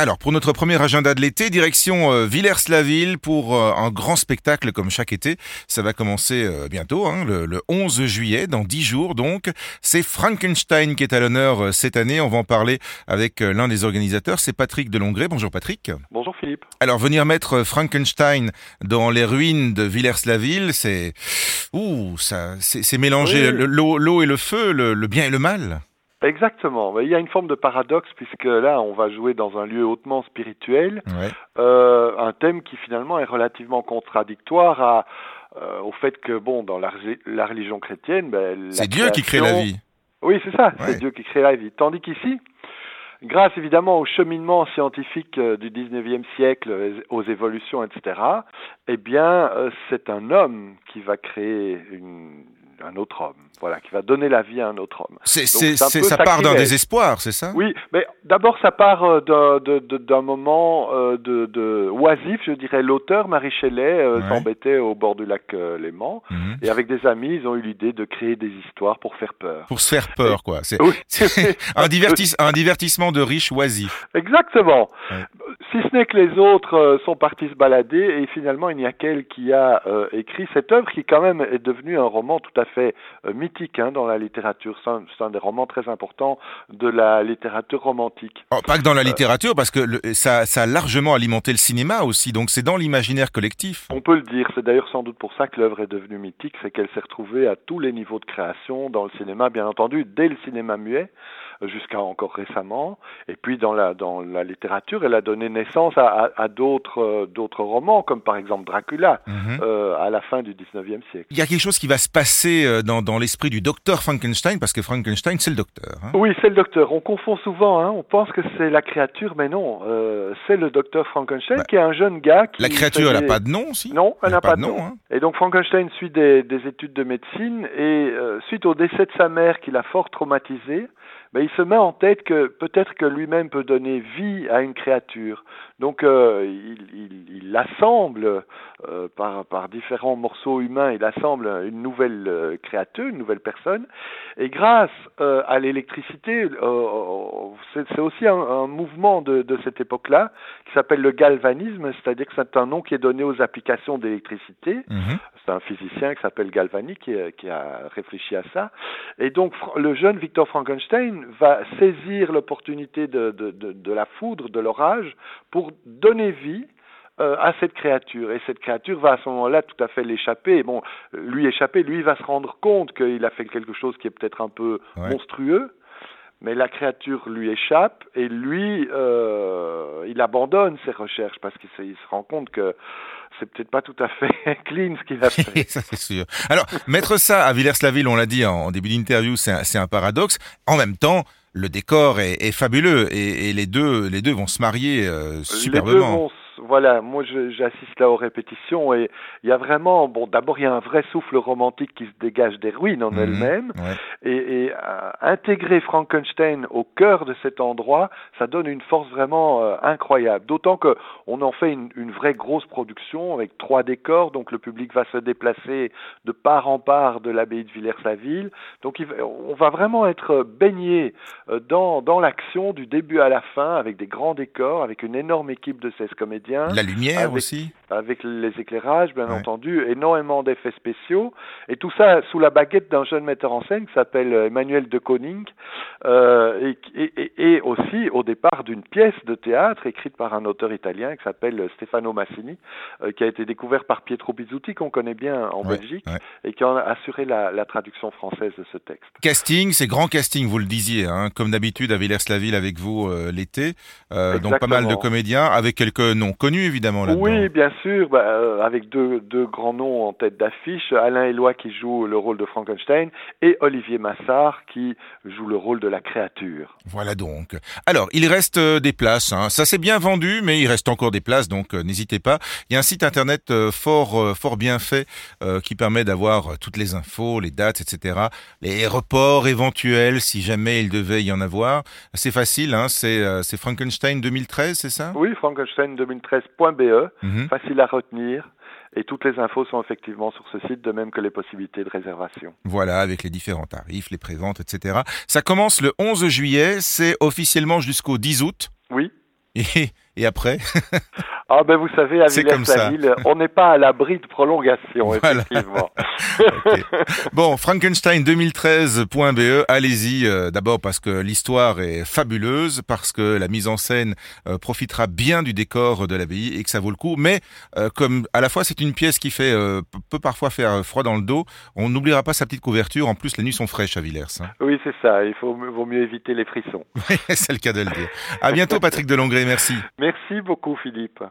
Alors, pour notre premier agenda de l'été, direction euh, Villers-la-Ville pour euh, un grand spectacle comme chaque été. Ça va commencer euh, bientôt, hein, le, le 11 juillet, dans 10 jours donc. C'est Frankenstein qui est à l'honneur cette année. On va en parler avec l'un des organisateurs, c'est Patrick Delongret. Bonjour Patrick. Bonjour Philippe. Alors, venir mettre Frankenstein dans les ruines de Villers-la-Ville, c'est... Ouh, ça, c'est mélanger Oui. l'eau et le feu, le, le bien et le mal. Exactement. Il y a une forme de paradoxe puisque là, on va jouer dans un lieu hautement spirituel, Ouais. euh, un thème qui finalement est relativement contradictoire à, euh, au fait que, bon, dans la, religion chrétienne, ben, C'est Dieu qui crée la vie. Oui, c'est ça. Ouais. C'est Dieu qui crée la vie. Tandis qu'ici, grâce évidemment au cheminement scientifique euh, du 19e siècle, aux évolutions, etc., eh bien, c'est un homme qui va créer une, un autre homme. Voilà, qui va donner la vie à un autre homme. C'est, ça part d'un désespoir, c'est ça? Oui, mais d'abord ça part euh, d'un moment euh, de, de oisif, je dirais. L'auteur Marie Shelley euh, Ouais. s'embêtait au bord du lac euh, Léman Mhm. et avec des amis, ils ont eu l'idée de créer des histoires pour faire peur. Pour se faire peur, quoi. C'est, Oui. un, divertis- un divertissement de riches oisifs. Exactement. Ouais. Si ce n'est que les autres euh, sont partis se balader et finalement il n'y a qu'elle qui a écrit cette œuvre qui quand même est devenue un roman tout à fait mythique hein, dans la littérature. C'est un, c'est un des romans très importants de la littérature romantique. Oh, pas que dans la littérature, parce que le- ça, ça a largement alimenté le cinéma aussi, donc c'est dans l'imaginaire collectif. On peut le dire, c'est d'ailleurs sans doute pour ça que l'œuvre est devenue mythique, c'est qu'elle s'est retrouvée à tous les niveaux de création, dans le cinéma bien entendu, dès le cinéma muet euh, jusqu'à encore récemment, et puis dans la dans la littérature, elle a donné naissance à, à, à d'autres euh, d'autres romans, comme par exemple Dracula, Mhm. euh, à la fin du 19e siècle. Il y a quelque chose qui va se passer euh, dans, dans l'esprit du docteur Frankenstein, parce que Frankenstein, c'est le docteur. hein. Oui, c'est le docteur. On confond souvent, hein, on pense que c'est la créature, mais non, euh, c'est le docteur Frankenstein Bah, qui est un jeune gars qui... La créature, elle n'a pas de nom, si Non, elle n'a pas de nom. hein. Et donc Frankenstein suit des, des études de médecine et euh, suite au décès de sa mère qui l'a fort traumatisé, ben, il se met en tête que peut-être que lui-même peut donner vie à une créature. Donc euh, il, il, il assemble euh, par, par différents morceaux humains, il assemble une nouvelle euh, créature, une nouvelle personne. Et grâce euh, à l'électricité, euh, c'est c'est aussi un, un mouvement de, de cette époque-là qui s'appelle le galvanisme, c'est-à-dire que c'est un nom qui est donné aux applications d'électricité. Mhm. C'est un physicien qui s'appelle Galvani qui, euh, qui a réfléchi à ça. Et donc le jeune Victor Frankenstein va saisir l'opportunité de, de, de, de la foudre, de l'orage, pour donner vie euh, à cette créature. Et cette créature va à ce moment-là tout à fait l'échapper. Bon, lui échapper, lui va se rendre compte qu'il a fait quelque chose qui est peut-être un peu Ouais. monstrueux. Mais la créature lui échappe et lui, euh, il abandonne ses recherches parce qu'il se, rend compte que c'est peut-être pas tout à fait clean ce qu'il a fait. ça c'est sûr. Alors, mettre ça à Villers-la-Ville, on l'a dit en, début d'interview, c'est un, paradoxe. En même temps, le décor est, est fabuleux et, et les deux, les deux vont se marier euh, Les deux superbement. vont voilà, moi j'assiste là aux répétitions et il y a vraiment, bon d'abord il y a un vrai souffle romantique qui se dégage des ruines en Mhm. elles-mêmes Ouais. et, et euh, intégrer Frankenstein au cœur de cet endroit, ça donne une force vraiment euh, incroyable. D'autant que on en fait une, une vraie grosse production avec trois décors, donc le public va se déplacer de part en part de l'abbaye de Villers-la-Ville. Donc il on va vraiment être baigné euh, dans, dans l'action du début à la fin avec des grands décors, avec une énorme équipe de 16 comédiens La lumière Avec- aussi. avec les éclairages, bien Ouais. entendu, énormément d'effets spéciaux, et tout ça sous la baguette d'un jeune metteur en scène qui s'appelle euh, Emmanuel de Koning, euh, et, et- et- et aussi au départ d'une pièce de théâtre écrite par un auteur italien qui s'appelle Stefano Massini, euh, qui a été découvert par Pietro Bizzuti, qu'on connaît bien en Ouais, Belgique, ouais. et qui a assuré la, la traduction française de ce texte. Casting, c'est grand casting, vous le disiez, hein, comme d'habitude à Villers-la-Ville avec vous euh, l'été. Donc pas mal de comédiens, avec quelques noms connus évidemment là-dedans. Oui, bien sûr, bah, euh, avec deux, deux grands noms en tête d'affiche, Alain Eloi qui joue le rôle de Frankenstein et Olivier Massard qui joue le rôle de la créature. Voilà donc. Alors, il reste euh, des places. Hein. Ça s'est bien vendu, mais il reste encore des places, donc euh, n'hésitez pas. Il y a un site internet fort, fort bien fait qui permet d'avoir toutes les infos, les dates, etc. Les reports éventuels, si jamais il devait y en avoir. C'est facile, hein. c'est Frankenstein 2013, c'est ça? Oui, frankenstein2013.be, Mhm. facile à retenir. Et toutes les infos sont effectivement sur ce site, de même que les possibilités de réservation. Voilà, avec les différents tarifs, les préventes, etc. Ça commence le 11 juillet, c'est officiellement jusqu'au 10 août. Oui, Et, et après? Ah ben vous savez, à Villers-la-Ville, on n'est pas à l'abri de prolongation, effectivement. Bon, Frankenstein2013.be, allez-y euh, d'abord parce que l'histoire est fabuleuse, parce que la mise en scène euh, profitera bien du décor de l'abbaye et que ça vaut le coup, mais euh, comme à la fois c'est une pièce qui fait peut parfois faire froid dans le dos, on n'oubliera pas sa petite couverture, en plus les nuits sont fraîches à Villers. Hein. Oui, c'est ça, il faut, vaut mieux éviter les frissons. c'est le cas de le dire. À bientôt Patrick Delongret, merci. Merci beaucoup Philippe.